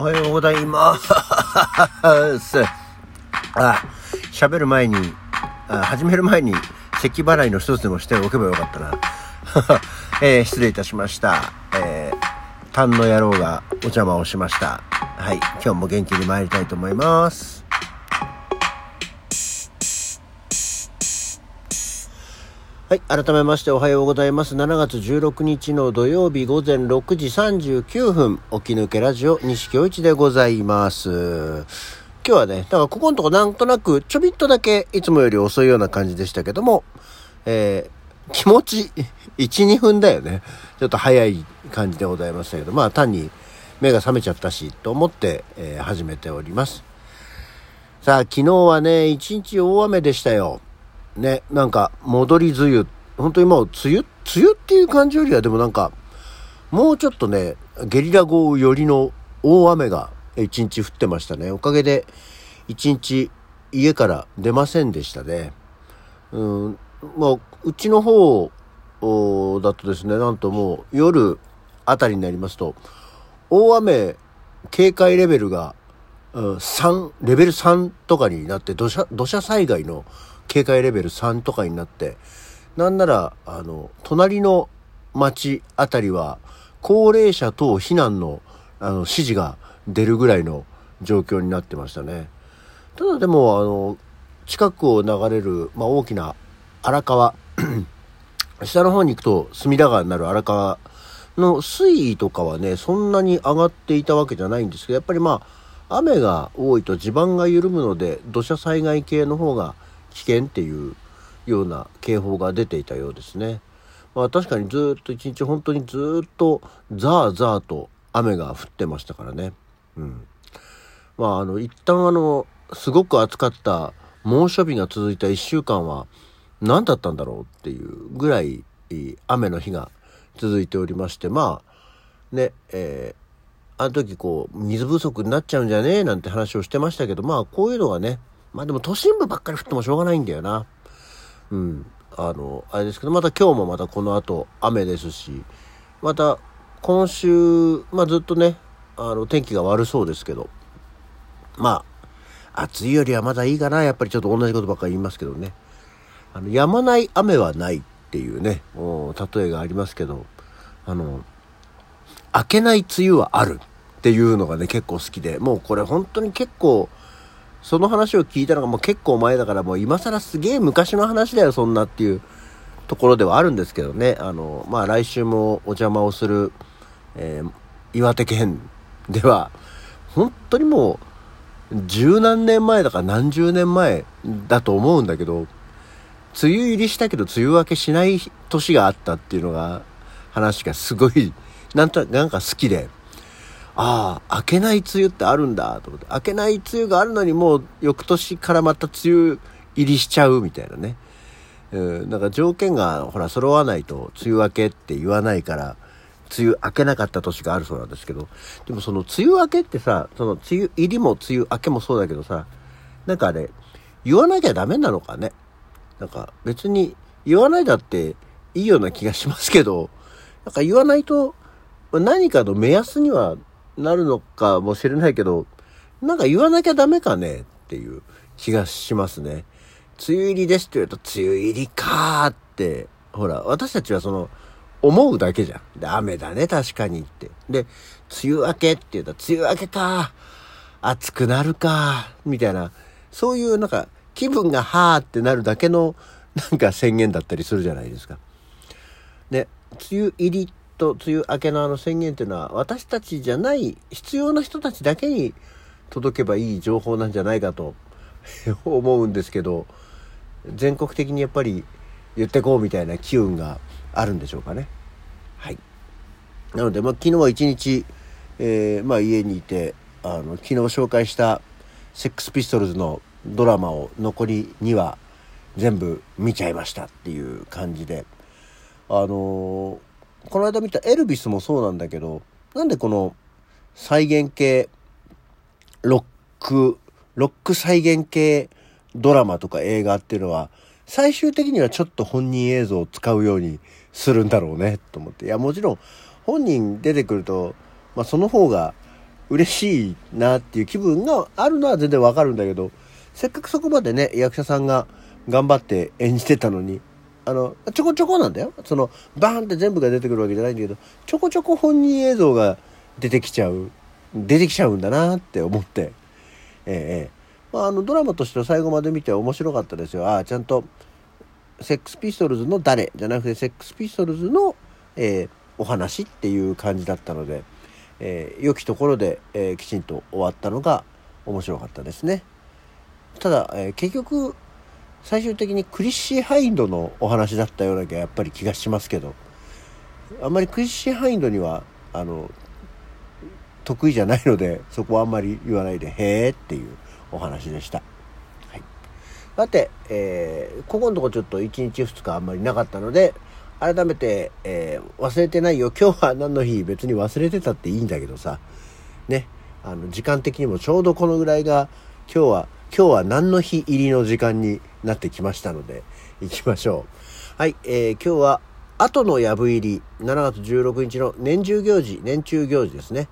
おはようございます。あ、喋る前に、あ始める前に、咳払いの一つでもしておけばよかったな。えー失礼いたしました。えー、丹の野郎がお邪魔をしました。はい、今日も元気に参りたいと思います。はい。改めましておはようございます。7月16日の土曜日午前6時39分、起き抜けラジオ西京一でございます。今日はね、だからここのとこなんとなくちょびっとだけいつもより遅いような感じでしたけども、えー気持ち1、2分だよね。ちょっと早い感じでございましたけど、まあ単に目が覚めちゃったし、と思って、えー始めております。さあ、昨日はね、一日大雨でしたよ。ね、なんか、戻り梅雨。本当にもう、梅雨、梅雨っていう感じよりは、でもなんか、もうちょっとね、ゲリラ豪雨寄りの大雨が一日降ってましたね。おかげで、一日家から出ませんでしたね。うん、まあ、うちの方だとですね、なんともう夜あたりになりますと、大雨警戒レベルが、うん、3、レベル3とかになって、土砂、土砂災害の警戒レベル3とかになって、なんなら、あの、隣の町あたりは、高齢者等避難の、あの、指示が出るぐらいの状況になってましたね。ただでも、あの、近くを流れる、まあ、大きな荒川、下の方に行くと隅田川になる荒川の水位とかはね、そんなに上がっていたわけじゃないんですけど、やっぱりまあ、雨が多いと地盤が緩むので、土砂災害系の方が危険っていうような警報が出ていたようですね。まあ確かにずっと一日本当にずっとザーザーと雨が降ってましたからね。うん。まああの、一旦あの、すごく暑かった猛暑日が続いた一週間は何だったんだろうっていうぐらい雨の日が続いておりまして、まあ、ね、えーあの時こう、水不足になっちゃうんじゃねえなんて話をしてましたけど、まあこういうのがね、まあでも都心部ばっかり降ってもしょうがないんだよな。うん。あの、あれですけど、また今日もまたこの後雨ですし、また今週、まあずっとね、あの天気が悪そうですけど、まあ、暑いよりはまだいいかな。やっぱりちょっと同じことばっかり言いますけどね。あの、止まない雨はないっていうね、お例えがありますけど、あの、明けない梅雨はあるっていうのがね、結構好きで、もうこれ本当に結構、その話を聞いたのがもう結構前だからもう今更すげえ昔の話だよ、そんなっていうところではあるんですけどね。あの、まあ来週もお邪魔をする、えー岩手県では、本当にもう、十何年前だから何十年前だと思うんだけど、梅雨入りしたけど梅雨明けしない年があったっていうのが、話がすごい、なんと、なんか好きで、ああ、明けない梅雨ってあるんだと思って、明けない梅雨があるのにもう翌年からまた梅雨入りしちゃうみたいなね。うん、なんか条件がほら揃わないと梅雨明けって言わないから、梅雨明けなかった年があるそうなんですけど、でもその梅雨明けってさ、その梅雨入りも梅雨明けもそうだけどさ、なんかあれ、言わなきゃダメなのかね？なんか別に言わないだっていいような気がしますけど、なんか言わないと何かの目安にはなるのかもしれないけど、なんか言わなきゃダメかねっていう気がしますね。梅雨入りですって言うと、梅雨入りかーって、ほら、私たちはその、思うだけじゃん。で、雨だね、確かにって。で、梅雨明けって言うと、梅雨明けか暑くなるかみたいな、そういうなんか、気分がはーってなるだけの、なんか宣言だったりするじゃないですか。で、梅雨入りっと梅雨明けのあの宣言っていうのは、私たちじゃない、必要な人たちだけに届けばいい情報なんじゃないかと 思うんですけど、全国的にやっぱり言ってこうみたいな機運があるんでしょうかね。はい。なので、まあ、昨日は一日、えーまあ、家にいて、あの、昨日紹介したセックスピストルズのドラマを残り2話全部見ちゃいましたっていう感じで、あのーこの間見たエルビスもそうなんだけど、なんでこの再現系ロック、ロック再現系ドラマとか映画っていうのは、最終的にはちょっと本人映像を使うようにするんだろうね、と思って。いや、もちろん、本人出てくると、まあその方が嬉しいなっていう気分があるのは全然わかるんだけど、せっかくそこまでね、役者さんが頑張って演じてたのに、あの、ちょこちょこなんだよ。その、バーンって全部が出てくるわけじゃないんだけど、ちょこちょこ本人映像が出てきちゃう、出てきちゃうんだなって思って、ええまあ、あの、ドラマとしては最後まで見て面白かったですよ。ああ、ちゃんと、セックスピストルズの誰？じゃなくて、セックスピストルズの、えー、お話っていう感じだったので、えー、良きところで、えー、きちんと終わったのが面白かったですね。ただ、えー、結局最終的にクリッシーハインドのお話だったようなやっぱり気がしますけどあんまりクリッシーハインドにはあの得意じゃないのでそこはあんまり言わないで「へえ」っていうお話でした。はい、さて、えー、ここのとこちょっと1日2日あんまりなかったので改めて、えー、忘れてないよ。今日は何の日別に忘れてたっていいんだけどさ。ね。あの時間的にもちょうどこのぐらいが今日は今日は何の日入りの時間になってきましたので行きましょう。はい、えー、今日は後の藪入り7月16日の年中行事年中行事ですね。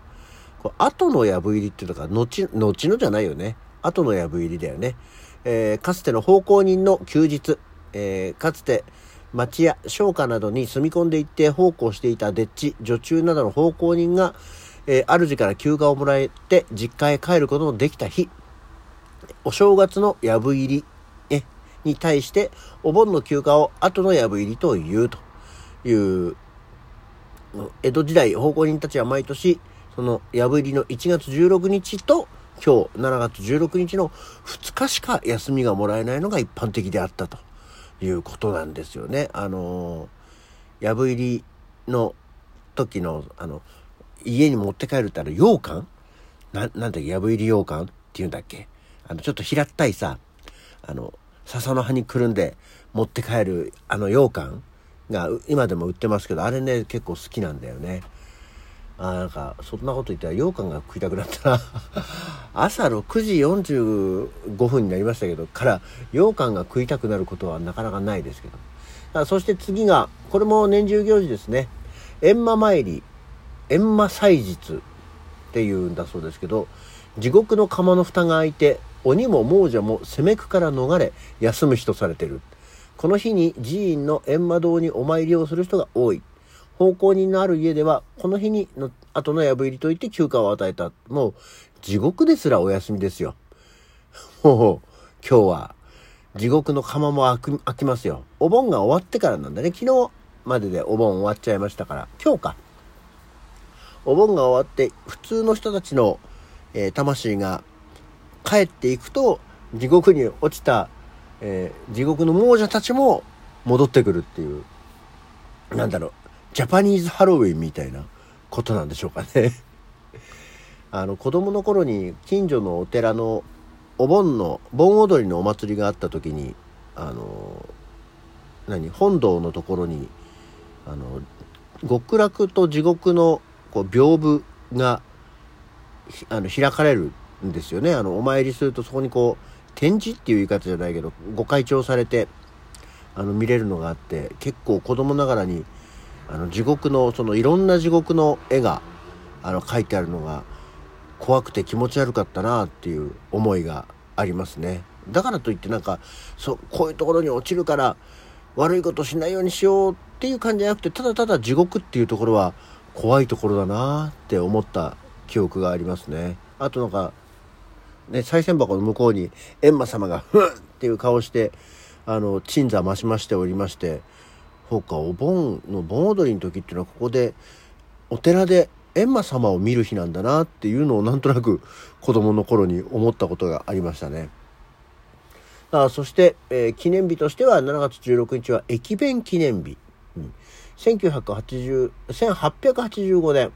これ後の藪入りっていうのが後後のじゃないよね。後の藪入りだよね、えー、かつての奉公人の休日、えー、かつて町や商家などに住み込んでいって奉公していたデッチ、女中などの奉公人が、えー、主から休暇をもらえて実家へ帰ることのできた日、お正月の藪入り、え、に対して、お盆の休暇を後の藪入りと言うという、江戸時代、奉公人たちは毎年、その藪入りの1月16日と、今日7月16日の2日しか休みがもらえないのが一般的であったと。いうことなんですよね。あの、藪入りの時の、あの、家に持って帰るってあの、羊羹？な、なんだっけ、藪入り羊羹っていうんだっけ？あの、ちょっと平ったいさ、あの、笹の葉にくるんで持って帰るあの羊羹が今でも売ってますけど、あれね、結構好きなんだよね。ああなんか、そんなこと言ったら羊羹が食いたくなったな。朝6時45分になりましたけど、から羊羹が食いたくなることはなかなかないですけど。そして次が、これも年中行事ですね。閻魔参り、閻魔祭日っていうんだそうですけど、地獄の釜の蓋が開いて、鬼も亡者も攻めくから逃れ、休む日とされてる。この日に寺院の閻魔堂にお参りをする人が多い。奉公人のある家では、この日にの後の藪入りといって休暇を与えた。もう、地獄ですらお休みですよ。もう、今日は、地獄の釜も開きますよ。お盆が終わってからなんだね。昨日まででお盆終わっちゃいましたから、今日か。お盆が終わって、普通の人たちの、えー、魂が帰っていくと、地獄に落ちた、えー、地獄の亡者たちも戻ってくるっていう、なんだろう、ジャパニーズハロウィンみたいなことなんでしょうかね。あの子供の頃に近所のお寺のお盆の盆踊りのお祭りがあった時にあの何本堂のところにあの極楽と地獄のこう屏風があの開かれるんですよね。あのお参りするとそこにこう展示っていう言い方じゃないけどご開帳されてあの見れるのがあって結構子供ながらにあの地獄のそのいろんな地獄の絵があの描いてあるのが怖くて気持ち悪かったなっていう思いがありますね。だからといってなんかそこういうところに落ちるから悪いことしないようにしようっていう感じじゃなくてただただ地獄っていうところは怖いところだなって思った記憶がありますね。あとなんかね賽銭箱の向こうに閻魔様がふんっていう顔してあの鎮座増しましておりましてそうかお盆の盆踊りの時っていうのはここでお寺で閻魔様を見る日なんだなっていうのをなんとなく子供の頃に思ったことがありましたね。あそして、えー、記念日としては7月16日は駅弁記念日。うん、1980 1885年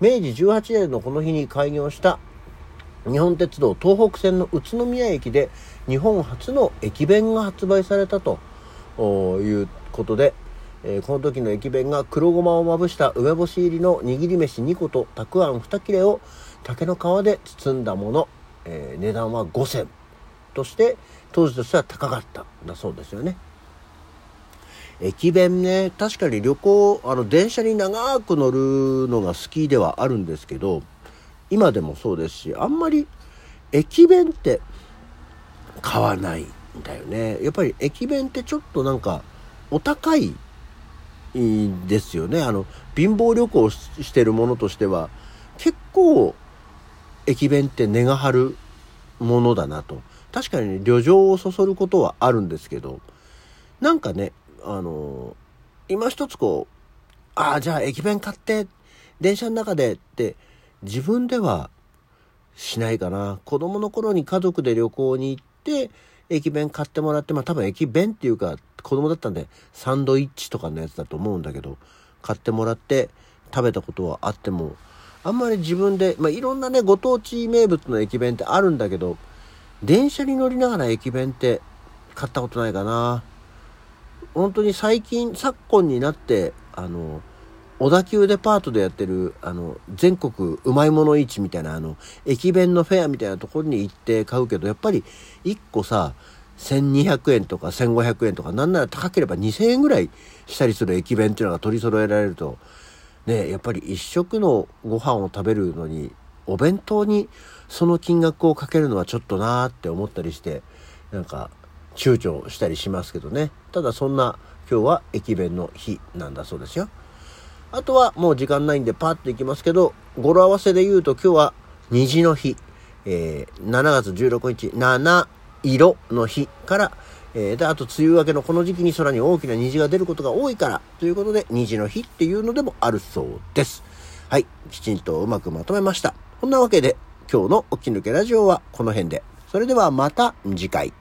明治18年のこの日に開業した日本鉄道東北線の宇都宮駅で日本初の駅弁が発売されたということでえー、この時の駅弁が黒ごまをまぶした梅干し入りの握り飯2個とたくあん2切れを竹の皮で包んだもの、えー、値段は5銭として当時としては高かったんだそうですよね。駅弁ね確かに旅行あの電車に長く乗るのが好きではあるんですけど今でもそうですし、あんまり駅弁って買わないんだよね。やっぱり駅弁ってちょっとなんかお高いですよね。あの、貧乏旅行してるものとしては、結構駅弁って値が張るものだなと。確かにね、旅情をそそることはあるんですけど、なんかね、あの今一つこう、ああ、じゃあ駅弁買って、電車の中でって自分ではしないかな。子供の頃に家族で旅行に行って、駅弁買ってもらって、まあ多分駅弁っていうか子供だったんでサンドイッチとかのやつだと思うんだけど、買ってもらって食べたことはあっても、あんまり自分で、まあいろんなね、ご当地名物の駅弁ってあるんだけど、電車に乗りながら駅弁って買ったことないかな。本当に最近、昨今になって、あの、小田急デパートでやってる、あの、全国うまいもの市みたいな、あの、駅弁のフェアみたいなところに行って買うけど、やっぱり1個さ、1200円とか1500円とか、なんなら高ければ2000円ぐらいしたりする駅弁っていうのが取り揃えられると、ね、やっぱり一食のご飯を食べるのに、お弁当にその金額をかけるのはちょっとなーって思ったりして、なんか、躊躇したりしますけどね。ただそんな今日は駅弁の日なんだそうですよ。あとはもう時間ないんでパッと行きますけど、語呂合わせで言うと今日は虹の日、えー、7月16日、7色の日から、えー、で、あと梅雨明けのこの時期に空に大きな虹が出ることが多いから、ということで虹の日っていうのでもあるそうです。はい、きちんとうまくまとめました。こんなわけで今日の起き抜けラジオはこの辺で。それではまた次回。